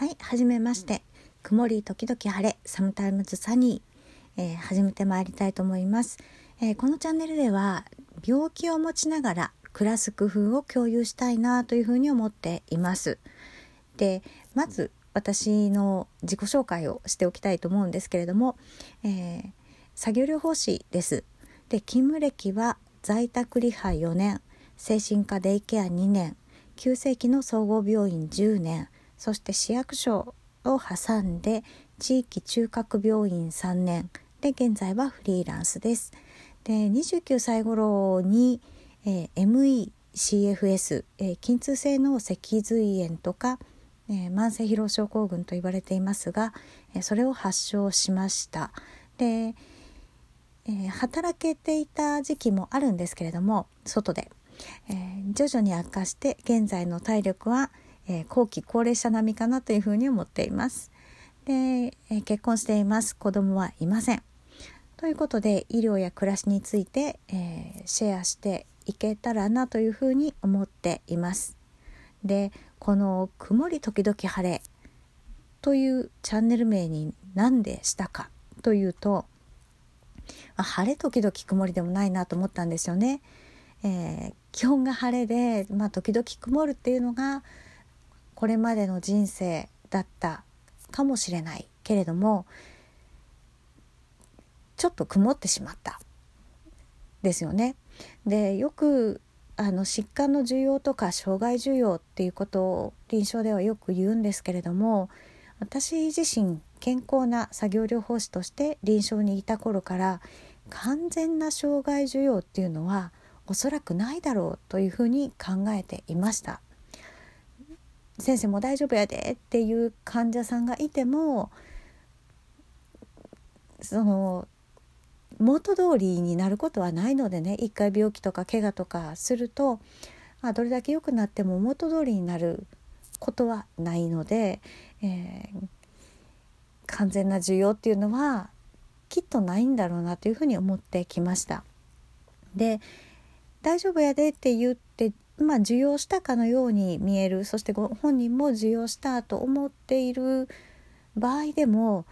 はい、はじめまして。曇り時々晴れ、サムタイムズサニー、えー始めてまいりたいと思います、えーこのチャンネルでは病気を持ちながら暮らす工夫を共有したいなというふうに思っています。で、まず私の自己紹介をしておきたいと思うんですけれども、えー作業療法士です。で、勤務歴は在宅リハ4年、精神科デイケア2年、急性期の総合病院10年、そして市役所を挟んで地域中核病院3年で現在はフリーランスです。で29歳頃に、えー MECFS、えー筋痛性の脊髄炎とか、えー慢性疲労症候群と言われていますが、えーそれを発症しました。で、えー働けていた時期もあるんですけれども外で、えー徐々に悪化して現在の体力は、えー後期高齢者並みかなというふうに思っています。で、えー結婚しています子供はいません。ということで医療や暮らしについて、えーシェアしていけたらなというふうに思っています。でこの「曇り時々晴れ」というチャンネル名に何でしたか？というとまあ晴れ時々曇りでもないなと思ったんですよね。えー気温が晴れで、まあ、時々曇るっていうのがこれまでの人生だったかもしれないけれどもちょっと曇ってしまったですよね。でよくあの疾患の需要とか障害需要っていうことを臨床ではよく言うんですけれども私自身健康な作業療法士として臨床にいた頃から完全な障害需要っていうのはおそらくないだろうというふうに考えていました。先生も大丈夫やでっていう患者さんがいてもその元通りになることはないのでね一回病気とか怪我とかするとあどれだけ良くなっても元通りになることはないので、えー完全な需要っていうのはきっとないんだろうなというふうに思ってきました。で大丈夫やでって言ってまあ受容したかのように見えるそしてご本人も受容したと思っている場合でも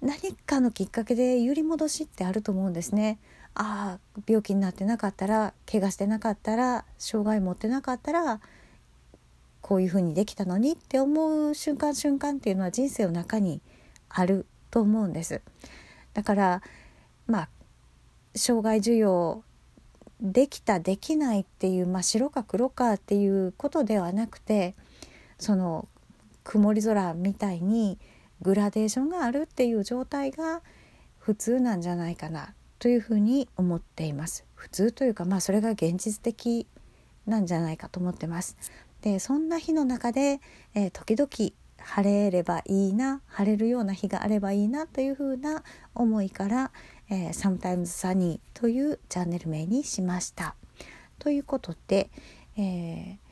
何かのきっかけで揺り戻しってあると思うんですね。ああ病気になってなかったら怪我してなかったら障害持ってなかったらこういうふうにできたのにって思う瞬間瞬間っていうのは人生の中にあると思うんです。だからまあ障害需要できたできないっていう、まあ、白か黒かっていうことではなくてその曇り空みたいにグラデーションがあるっていう状態が普通なんじゃないかなというふうに思っています。普通というかまあそれが現実的なんじゃないかと思ってます。でそんな日の中で、えー時々晴れればいいな晴れるような日があればいいなというふうな思いから「えー、Sometimes Sunny」というチャンネル名にしました。ということで、えー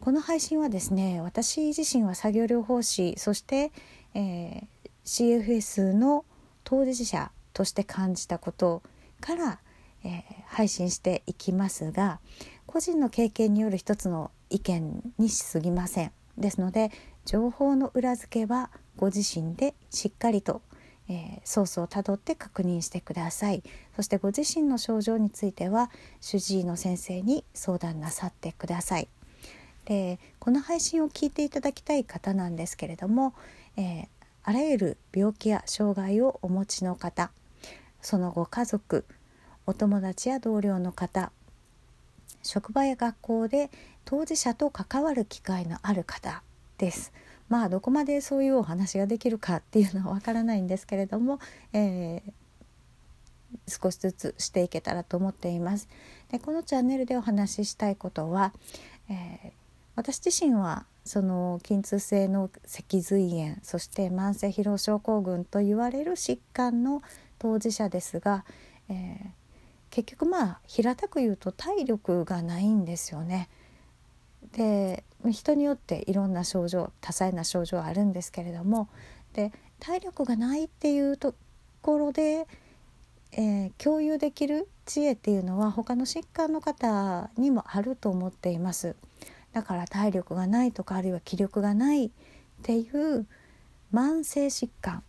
この配信はですね私自身は作業療法士そして、えー CFS の当事者として感じたことから、えー配信していきますが個人の経験による一つの意見にしすぎません。ですので情報の裏付けはご自身でしっかりと、えーソースをたどって確認してくださいそしてご自身の症状については主治医の先生に相談なさってくださいでこの配信を聞いていただきたい方なんですけれども、えーあらゆる病気や障害をお持ちの方そのご家族お友達や同僚の方職場や学校で当事者と関わる機会のある方です。まあどこまでそういうお話ができるかっていうのはわからないんですけれども、えー少しずつしていけたらと思っています。でこのチャンネルでお話ししたいことは、えー私自身はその筋痛性の脊髄炎そして慢性疲労症候群と言われる疾患の当事者ですが、えー結局まあ平たく言うと体力がないんですよね。で人によっていろんな症状多彩な症状あるんですけれどもで体力がないっていうところで、えー共有できる知恵っていうのは他の疾患の方にもあると思っています。だから体力がないとかあるいは気力がないっていう慢性疾患、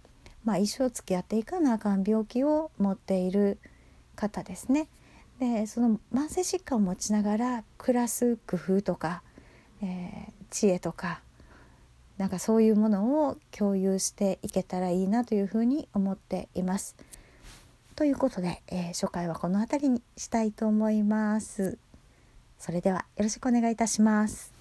まあ、一生付き合っていかなあかん病気を持っている方ですね。でその慢性疾患を持ちながら暮らす工夫とか、えー、知恵とかなんかそういうものを共有していけたらいいなというふうに思っています。ということで、えー、初回はこの辺りにしたいと思います。それではよろしくお願いいたします。